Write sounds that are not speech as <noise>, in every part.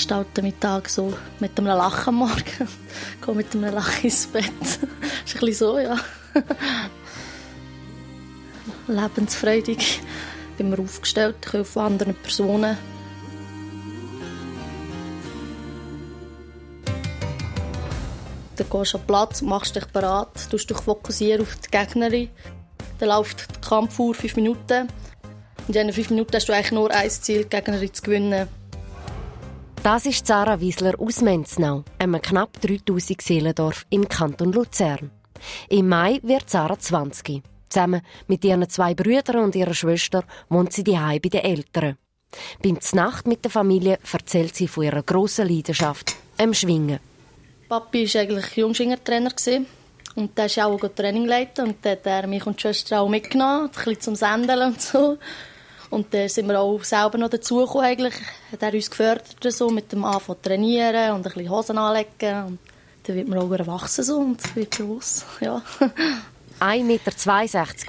ich starte meinen Tag so mit einem Lachen am Morgen. <laughs> Ich gehe mit einem Lachen ins Bett. das <laughs> ist ein bisschen so, ja. <laughs> Lebensfreudig. Bin mir aufgestellt, ich helfe anderen Personen. Dann gehst du an den Platz, machst dich bereit, tust dich fokussieren auf die Gegnerin. Dann läuft der Kampf vor fünf Minuten. In diesen fünf Minuten hast du eigentlich nur ein Ziel, die Gegnerin zu gewinnen. Das ist Sarah Wiesler aus Menznau, einem knapp 3000 Seelendorf im Kanton Luzern. Im Mai wird Sarah 20. Zusammen mit ihren zwei Brüdern und ihrer Schwester wohnt sie daheim bei den Eltern. Beim Znacht mit der Familie erzählt sie von ihrer grossen Leidenschaft, dem Schwingen. Papi war eigentlich Jungschwingertrainer und der ist auch Training leiten und der hat mich und die Schwester auch mitgenommen, ein bisschen zum Sendeln und so. Und dann sind wir auch selber noch dazugekommen eigentlich. Hat er uns gefördert so, mit dem Anfang trainieren und ein bisschen Hosen anlegen. Und dann wird man auch erwachsen so und wird groß, <laughs> ja. 1,62 Meter,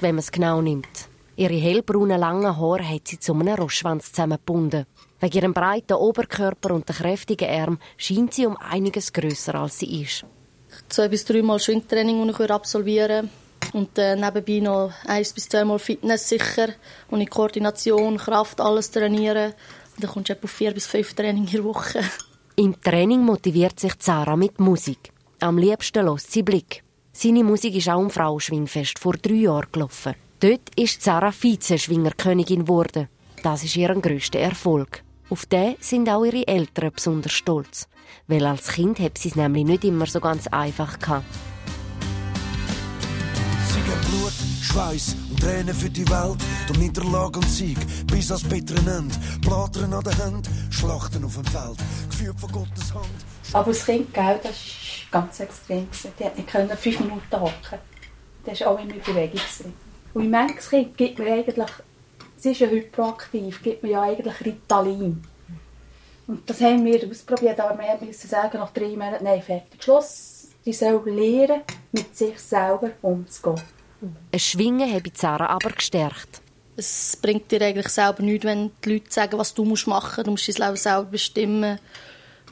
wenn man es genau nimmt. Ihre hellbraunen langen Haare hat sie zu einem Rossschwanz zusammengebunden. Wegen ihrem breiten Oberkörper und den kräftigen Armen scheint sie um einiges grösser als sie ist. Zwei bis dreimal Schwingtraining, das ich absolvieren und äh, nebenbei noch eins bis zweimal Fitness sicher und in Koordination, Kraft, alles trainieren. Und dann kommst du etwa auf vier bis fünf Training in der Woche. Im Training motiviert sich Zara mit Musik. Am liebsten lässt sie Blick. Seine Musik ist auch im Frauenschwingfest vor drei Jahren gelaufen. Dort ist Zara Vize-Schwingerkönigin geworden. Das ist ihr grösster Erfolg. Auf den sind auch ihre Eltern besonders stolz. Weil als Kind hat sie es nämlich nicht immer so ganz einfach gehabt. Blut, Schweiß und Tränen für die Welt. Um Niederlage und Sieg bis ans bittere Ende. Blättern an der Hand, Schlachten auf dem Feld. Geführt von Gottes Hand. Aber das Kind, gell, das war ganz extrem. Die hat nicht fünf Minuten hocken. Das war auch in Bewegung. Und manches Kind gibt mir eigentlich, sie ist ja hyperaktiv, gibt mir ja eigentlich Ritalin. Und das haben wir ausprobiert, aber wir müssen sagen, nach drei Monaten, nein, fertig, Schluss. Die soll lernen, mit sich selber umzugehen. Ein Schwingen habe Zara aber gestärkt. Es bringt dir eigentlich selber nichts, wenn die Leute sagen, was du machen musst. Du musst dein Leben selber bestimmen.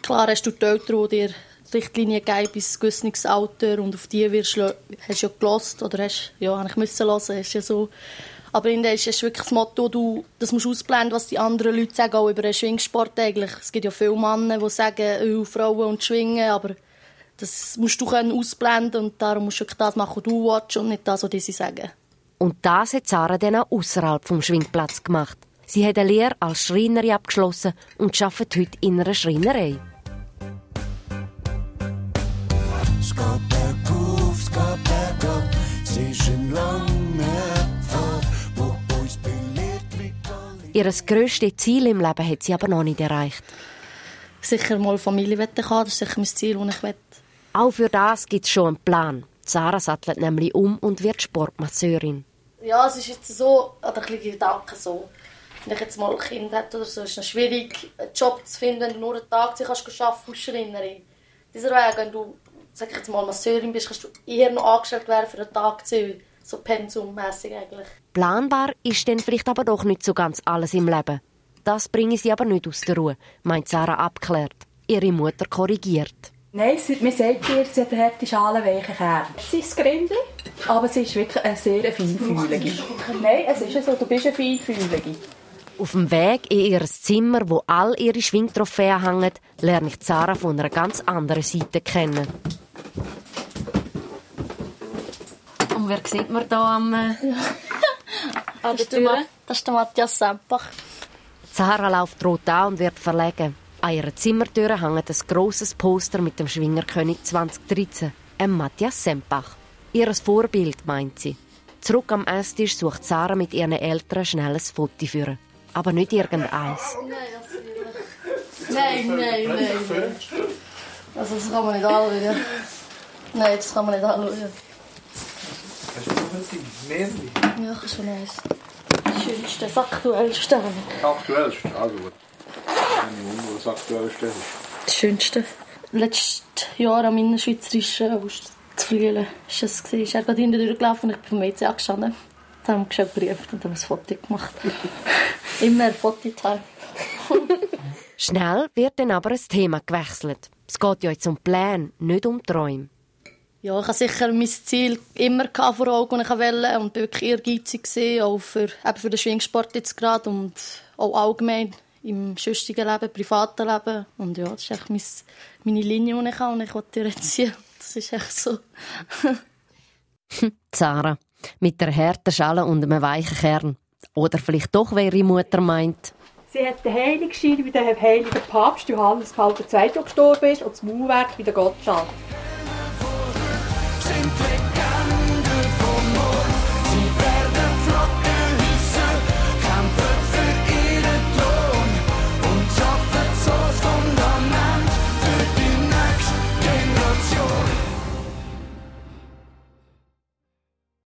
Klar hast du die Eltern, die dir Richtlinien geben bis ein gewisses Alter und auf die wirst du, hast du ja gelost oder hast ja eigentlich müssen hören, ist ja so. Aber in der ist wirklich das Motto, du, das musst ausblenden, was die anderen Leute sagen, auch über den Schwingsport eigentlich. Es gibt ja viele Männer, die sagen, oh, Frauen und Schwingen, aber das musst du können ausblenden und darum musst du das machen, was du willst und nicht das, was sie sagen. Und das hat Sarah dann auch außerhalb vom Schwingplatz gemacht. Sie hat eine Lehre als Schreinerin abgeschlossen und arbeitet heute in einer Schreinerei. Es geht bergauf, es geht bergab, es ist ein langer Pfad, wo uns belehrt Ihr grösstes Ziel im Leben hat sie aber noch nicht erreicht. Sicher mal Familie haben, das ist sicher mein Ziel, das ich will. Auch für das gibt es schon einen Plan. Sarah sattelt nämlich um und wird Sportmasseurin. Ja, es ist jetzt so, oder ein bisschen Gedanken so. Wenn ich jetzt mal ein Kind hätte oder so, ist es schwierig, einen Job zu finden, wenn du nur einen Tag kannst arbeiten als Schreinerin. Dieser Weg, wenn du, sag ich jetzt mal, Masseurin bist, kannst du eher noch angestellt werden für einen Tag, so pensummässig eigentlich. Planbar ist dann vielleicht aber doch nicht so ganz alles im Leben. Das bringe sie aber nicht aus der Ruhe, meint Sarah abklärt. Ihre Mutter korrigiert. Nein, man sagt ihr, sie hat eine harte Schale, weiche Kern. Sie ist Grindli, aber sie ist wirklich eine sehr feinfühlige. Nein, es ist so, du bist eine feinfühlige. Auf dem Weg in ihr Zimmer, wo all ihre Schwingtrophäen hängen, lerne ich Sarah von einer ganz anderen Seite kennen. Und wer sieht man da am... Äh, an der Tür? Das ist der Matthias Sempach. Sarah läuft rot an und wird verlegen. An ihrer Zimmertür hängt ein grosses Poster mit dem Schwingerkönig 2013, einem Matthias Sempach. Ihr Vorbild, meint sie. Zurück am Esstisch sucht Sarah mit ihren Eltern schnell ein Foto für. Aber nicht irgendeins. Nein, nein, nein. nein. Also das kann man nicht anschauen. Nein, das kann man nicht anschauen. Hast du noch ein? Ja, schon eins. Das schönste, aktuellste. Aktuellste? Also gut. Keine Wunder, was aktuellste ist. Das schönste. Letztes Jahr an meiner schweizerischen August zu Flüelen ist es gewesen. Ist er gerade hinten durchgelaufen und ich bin vom WC angestanden. Dann haben wir geschrieben gerufen und haben ein Foto gemacht. <laughs> Immer Fototime. <laughs> Schnell wird dann aber ein Thema gewechselt. Es geht ja jetzt um Pläne, nicht um Träume. Ja, ich hatte sicher mein Ziel immer vor Augen, das ich wollte und war wirklich ehrgeizig, auch für, eben für den Schwingsport jetzt gerade und auch allgemein im sonstigen Leben, privaten Leben. Und ja, das ist echt mein, meine Linie, die ich habe und ich will. Das ist echt so. <laughs> Sarah, mit der harten Schale und einem weichen Kern. Oder vielleicht doch, wer ihre Mutter meint. Sie hat den Heiligenschein wie der heilige Papst Johannes Paul II. gestorben ist und das Mauerwerk wie der Gottschalk.